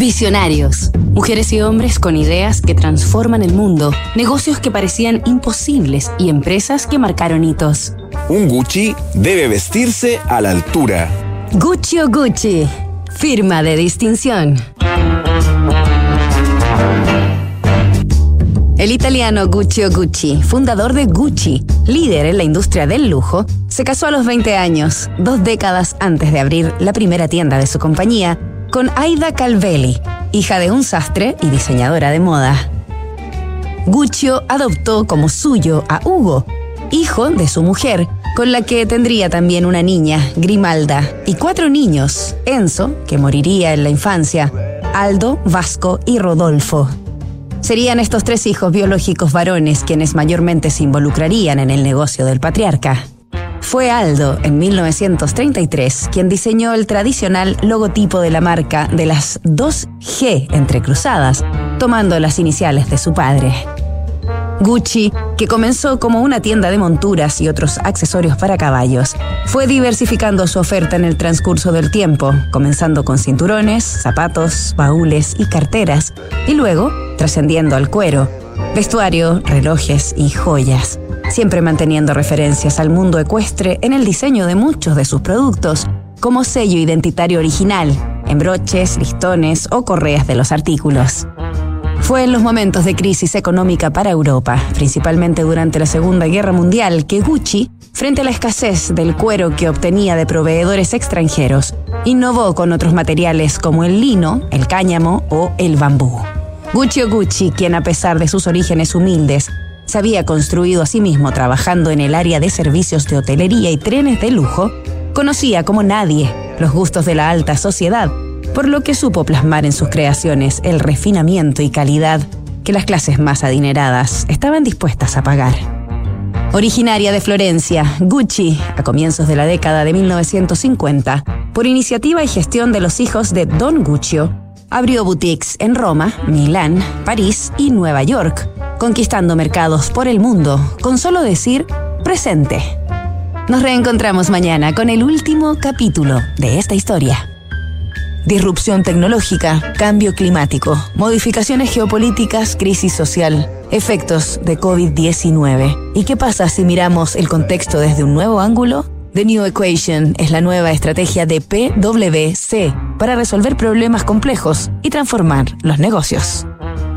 Visionarios. Mujeres y hombres con ideas que transforman el mundo, negocios que parecían imposibles y empresas que marcaron hitos. Un Gucci debe vestirse a la altura. Gucci o Gucci. Firma de distinción. El italiano Guccio Gucci, fundador de Gucci, líder en la industria del lujo, se casó a los 20 años, dos décadas antes de abrir la primera tienda de su compañía, con Aida Calvelli, hija de un sastre y diseñadora de moda. Guccio adoptó como suyo a Hugo, hijo de su mujer, con la que tendría también una niña, Grimalda, y cuatro niños, Enzo, que moriría en la infancia, Aldo, Vasco y Rodolfo. Serían estos tres hijos biológicos varones quienes mayormente se involucrarían en el negocio del patriarca. Fue Aldo, en 1933, quien diseñó el tradicional logotipo de la marca de las dos G entrecruzadas, tomando las iniciales de su padre. Gucci, que comenzó como una tienda de monturas y otros accesorios para caballos, fue diversificando su oferta en el transcurso del tiempo, comenzando con cinturones, zapatos, baúles y carteras, y luego trascendiendo al cuero, vestuario, relojes y joyas, siempre manteniendo referencias al mundo ecuestre en el diseño de muchos de sus productos, como sello identitario original, en broches, listones o correas de los artículos. Fue en los momentos de crisis económica para Europa, principalmente durante la Segunda Guerra Mundial, que Gucci, frente a la escasez del cuero que obtenía de proveedores extranjeros, innovó con otros materiales como el lino, el cáñamo o el bambú. Gucci Gucci, quien a pesar de sus orígenes humildes, se había construido a sí mismo trabajando en el área de servicios de hotelería y trenes de lujo, conocía como nadie los gustos de la alta sociedad por lo que supo plasmar en sus creaciones el refinamiento y calidad que las clases más adineradas estaban dispuestas a pagar. Originaria de Florencia, Gucci, a comienzos de la década de 1950, por iniciativa y gestión de los hijos de Don Guccio, abrió boutiques en Roma, Milán, París y Nueva York, conquistando mercados por el mundo, con solo decir presente. Nos reencontramos mañana con el último capítulo de esta historia. Disrupción tecnológica, cambio climático, modificaciones geopolíticas, crisis social, efectos de COVID-19. ¿Y qué pasa si miramos el contexto desde un nuevo ángulo? The New Equation es la nueva estrategia de PwC para resolver problemas complejos y transformar los negocios.